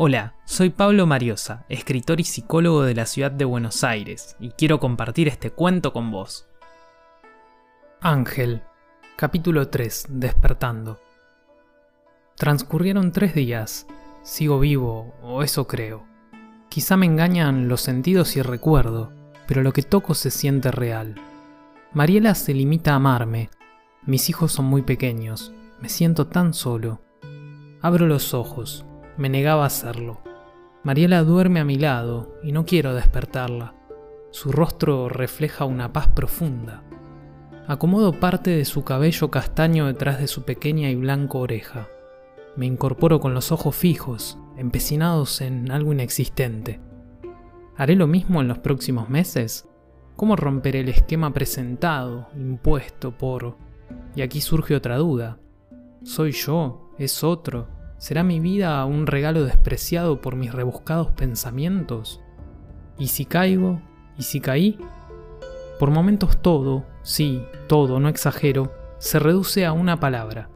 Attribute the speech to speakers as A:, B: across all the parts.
A: Hola, soy Pablo Mariosa, escritor y psicólogo de la ciudad de Buenos Aires, y quiero compartir este cuento con vos. Ángel, capítulo 3, Despertando. Transcurrieron tres días. Sigo vivo, o eso creo. Quizá me engañan los sentidos y recuerdo, pero lo que toco se siente real. Mariela se limita a amarme. Mis hijos son muy pequeños. Me siento tan solo. Abro los ojos me negaba a hacerlo. Mariela duerme a mi lado y no quiero despertarla. Su rostro refleja una paz profunda. Acomodo parte de su cabello castaño detrás de su pequeña y blanca oreja. Me incorporo con los ojos fijos, empecinados en algo inexistente. ¿Haré lo mismo en los próximos meses? ¿Cómo romperé el esquema presentado, impuesto por... Y aquí surge otra duda. ¿Soy yo? ¿Es otro? ¿Será mi vida un regalo despreciado por mis rebuscados pensamientos? ¿Y si caigo? ¿Y si caí? Por momentos todo, sí, todo, no exagero, se reduce a una palabra.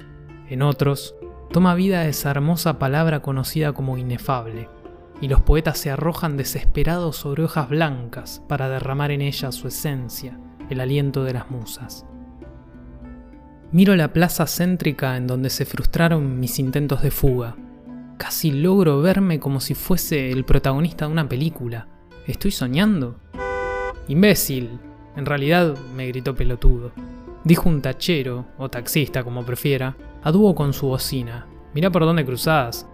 A: En otros, toma vida esa hermosa palabra conocida como inefable, y los poetas se arrojan desesperados sobre hojas blancas para derramar en ella su esencia, el aliento de las musas. Miro la plaza céntrica en donde se frustraron mis intentos de fuga. Casi logro verme como si fuese el protagonista de una película. ¿Estoy soñando? Imbécil. En realidad me gritó pelotudo. Dijo un tachero, o taxista como prefiera, a dúo con su bocina. Mirá por dónde cruzás.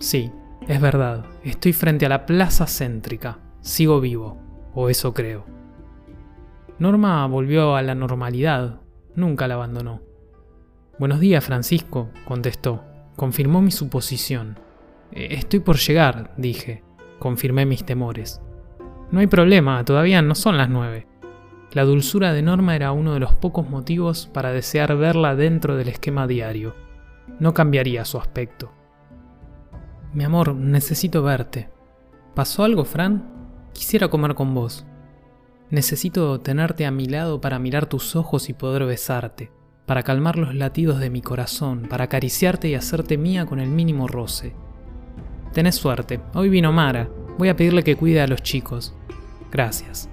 A: Sí, es verdad. Estoy frente a la plaza céntrica. Sigo vivo. O eso creo. Norma volvió a la normalidad, Nunca la abandonó. Buenos días, Francisco, contestó. Confirmó mi suposición. E, estoy por llegar, dije. Confirmé mis temores. No hay problema, todavía no son las nueve. La dulzura de Norma era uno de los pocos motivos para desear verla dentro del esquema diario. No cambiaría su aspecto. Mi amor, necesito verte. ¿Pasó algo, Fran? Quisiera comer con vos. Necesito tenerte a mi lado para mirar tus ojos y poder besarte, para calmar los latidos de mi corazón, para acariciarte y hacerte mía con el mínimo roce. Tenés suerte, hoy vino Mara, voy a pedirle que cuide a los chicos. Gracias.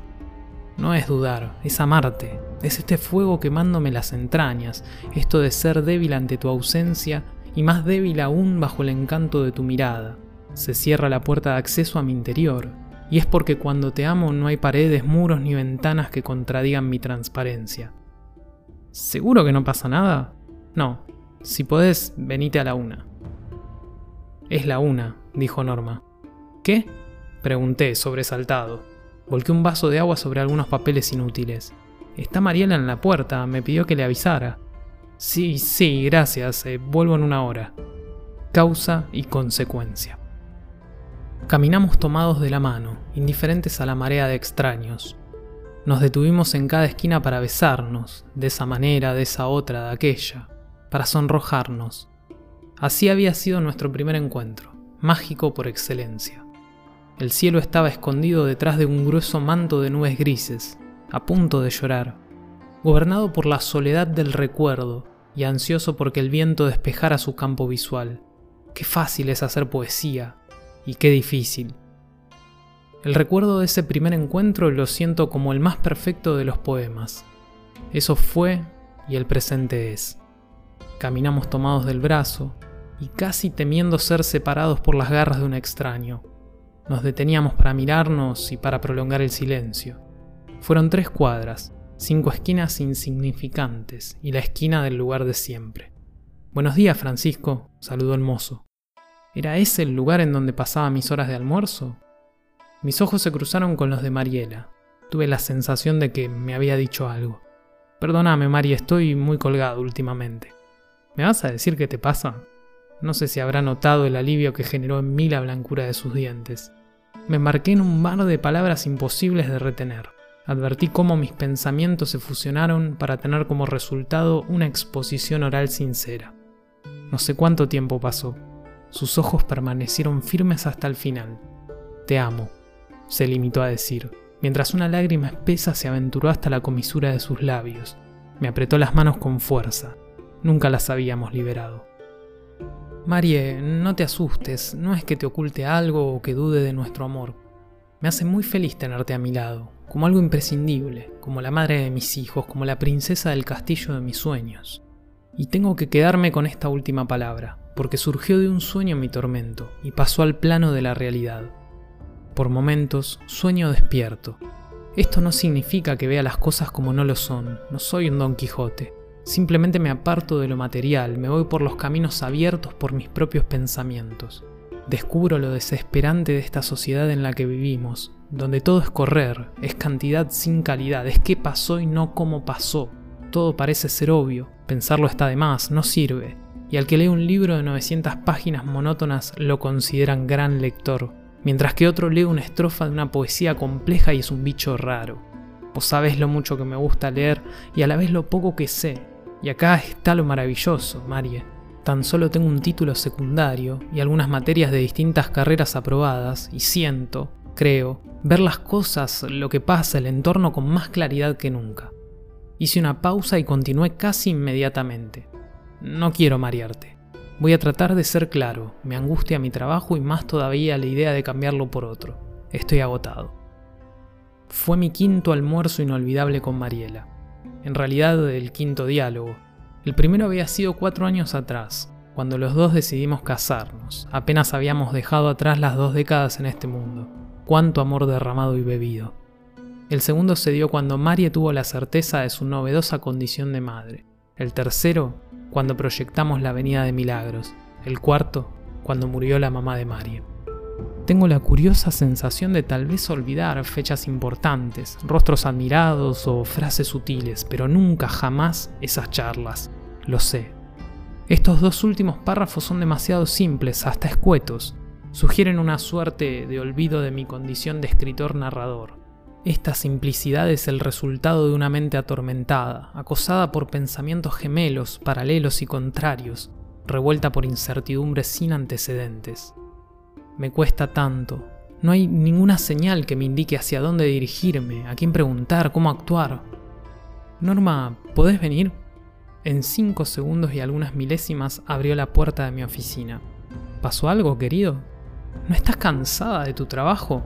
A: No es dudar, es amarte, es este fuego quemándome las entrañas, esto de ser débil ante tu ausencia y más débil aún bajo el encanto de tu mirada. Se cierra la puerta de acceso a mi interior, y es porque cuando te amo no hay paredes, muros ni ventanas que contradigan mi transparencia. ¿Seguro que no pasa nada? No. Si podés, venite a la una. Es la una, dijo Norma. ¿Qué? Pregunté, sobresaltado. Volqué un vaso de agua sobre algunos papeles inútiles. Está Mariela en la puerta, me pidió que le avisara. Sí, sí, gracias, eh, vuelvo en una hora. Causa y consecuencia. Caminamos tomados de la mano, indiferentes a la marea de extraños. Nos detuvimos en cada esquina para besarnos, de esa manera, de esa otra, de aquella, para sonrojarnos. Así había sido nuestro primer encuentro, mágico por excelencia. El cielo estaba escondido detrás de un grueso manto de nubes grises, a punto de llorar, gobernado por la soledad del recuerdo y ansioso porque el viento despejara su campo visual. Qué fácil es hacer poesía, y qué difícil. El recuerdo de ese primer encuentro lo siento como el más perfecto de los poemas. Eso fue y el presente es. Caminamos tomados del brazo y casi temiendo ser separados por las garras de un extraño. Nos deteníamos para mirarnos y para prolongar el silencio. Fueron tres cuadras, cinco esquinas insignificantes y la esquina del lugar de siempre. Buenos días, Francisco, saludó el mozo. ¿Era ese el lugar en donde pasaba mis horas de almuerzo? Mis ojos se cruzaron con los de Mariela. Tuve la sensación de que me había dicho algo. Perdóname, Mari, estoy muy colgado últimamente. ¿Me vas a decir qué te pasa? No sé si habrá notado el alivio que generó en mí la blancura de sus dientes. Me embarqué en un mar de palabras imposibles de retener. Advertí cómo mis pensamientos se fusionaron para tener como resultado una exposición oral sincera. No sé cuánto tiempo pasó, sus ojos permanecieron firmes hasta el final. Te amo, se limitó a decir, mientras una lágrima espesa se aventuró hasta la comisura de sus labios. Me apretó las manos con fuerza. Nunca las habíamos liberado. Marie, no te asustes, no es que te oculte algo o que dude de nuestro amor. Me hace muy feliz tenerte a mi lado, como algo imprescindible, como la madre de mis hijos, como la princesa del castillo de mis sueños. Y tengo que quedarme con esta última palabra, porque surgió de un sueño mi tormento y pasó al plano de la realidad. Por momentos sueño despierto. Esto no significa que vea las cosas como no lo son, no soy un Don Quijote. Simplemente me aparto de lo material, me voy por los caminos abiertos por mis propios pensamientos. Descubro lo desesperante de esta sociedad en la que vivimos, donde todo es correr, es cantidad sin calidad, es qué pasó y no cómo pasó. Todo parece ser obvio, pensarlo está de más, no sirve, y al que lee un libro de 900 páginas monótonas lo consideran gran lector, mientras que otro lee una estrofa de una poesía compleja y es un bicho raro. Vos sabés lo mucho que me gusta leer y a la vez lo poco que sé, y acá está lo maravilloso, Marie Tan solo tengo un título secundario y algunas materias de distintas carreras aprobadas y siento, creo, ver las cosas, lo que pasa, el entorno con más claridad que nunca. Hice una pausa y continué casi inmediatamente. No quiero marearte. Voy a tratar de ser claro, me angustia mi trabajo y más todavía la idea de cambiarlo por otro. Estoy agotado. Fue mi quinto almuerzo inolvidable con Mariela. En realidad el quinto diálogo, el primero había sido cuatro años atrás, cuando los dos decidimos casarnos. Apenas habíamos dejado atrás las dos décadas en este mundo. Cuánto amor derramado y bebido. El segundo se dio cuando Marie tuvo la certeza de su novedosa condición de madre. El tercero, cuando proyectamos la Avenida de Milagros. El cuarto, cuando murió la mamá de Marie. Tengo la curiosa sensación de tal vez olvidar fechas importantes, rostros admirados o frases sutiles, pero nunca jamás esas charlas. Lo sé. Estos dos últimos párrafos son demasiado simples, hasta escuetos. Sugieren una suerte de olvido de mi condición de escritor narrador. Esta simplicidad es el resultado de una mente atormentada, acosada por pensamientos gemelos, paralelos y contrarios, revuelta por incertidumbres sin antecedentes. Me cuesta tanto. No hay ninguna señal que me indique hacia dónde dirigirme, a quién preguntar, cómo actuar. Norma, ¿podés venir? En cinco segundos y algunas milésimas abrió la puerta de mi oficina. ¿Pasó algo, querido? ¿No estás cansada de tu trabajo?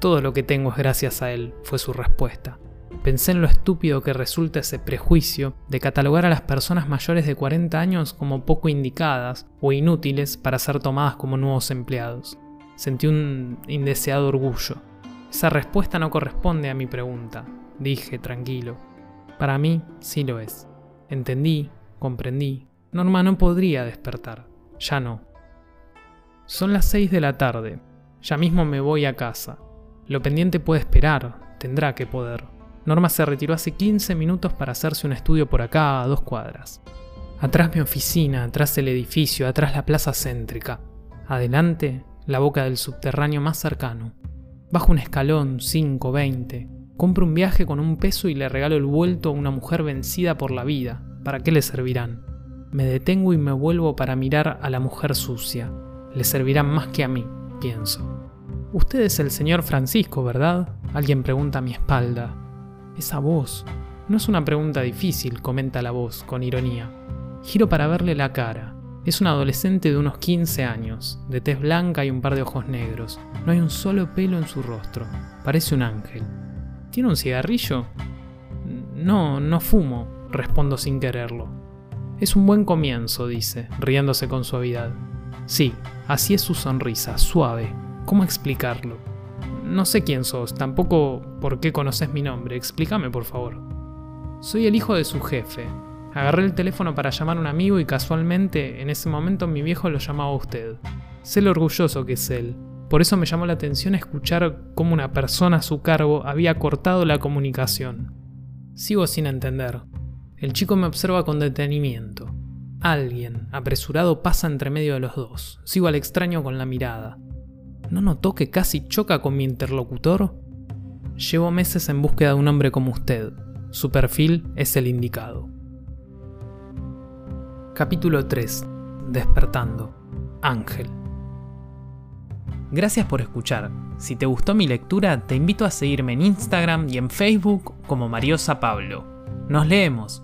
A: Todo lo que tengo es gracias a él, fue su respuesta. Pensé en lo estúpido que resulta ese prejuicio de catalogar a las personas mayores de 40 años como poco indicadas o inútiles para ser tomadas como nuevos empleados. Sentí un indeseado orgullo. Esa respuesta no corresponde a mi pregunta, dije tranquilo. Para mí sí lo es. Entendí, comprendí. Norma no podría despertar. Ya no. Son las seis de la tarde. Ya mismo me voy a casa. Lo pendiente puede esperar, tendrá que poder. Norma se retiró hace 15 minutos para hacerse un estudio por acá a dos cuadras. Atrás mi oficina, atrás el edificio, atrás la plaza céntrica. Adelante, la boca del subterráneo más cercano. Bajo un escalón, 5, 20, Compro un viaje con un peso y le regalo el vuelto a una mujer vencida por la vida. ¿Para qué le servirán? Me detengo y me vuelvo para mirar a la mujer sucia. Le servirán más que a mí, pienso. Usted es el señor Francisco, ¿verdad? Alguien pregunta a mi espalda. Esa voz. No es una pregunta difícil, comenta la voz, con ironía. Giro para verle la cara. Es un adolescente de unos 15 años, de tez blanca y un par de ojos negros. No hay un solo pelo en su rostro. Parece un ángel. ¿Tiene un cigarrillo? No, no fumo, respondo sin quererlo. Es un buen comienzo, dice, riéndose con suavidad. Sí, así es su sonrisa, suave. ¿Cómo explicarlo? No sé quién sos, tampoco por qué conoces mi nombre, explícame por favor. Soy el hijo de su jefe. Agarré el teléfono para llamar a un amigo y casualmente en ese momento mi viejo lo llamaba a usted. Sé lo orgulloso que es él, por eso me llamó la atención escuchar cómo una persona a su cargo había cortado la comunicación. Sigo sin entender. El chico me observa con detenimiento. Alguien, apresurado, pasa entre medio de los dos. Sigo al extraño con la mirada. ¿No notó que casi choca con mi interlocutor? Llevo meses en búsqueda de un hombre como usted. Su perfil es el indicado. Capítulo 3. Despertando. Ángel. Gracias por escuchar. Si te gustó mi lectura, te invito a seguirme en Instagram y en Facebook como Mariosa Pablo. Nos leemos.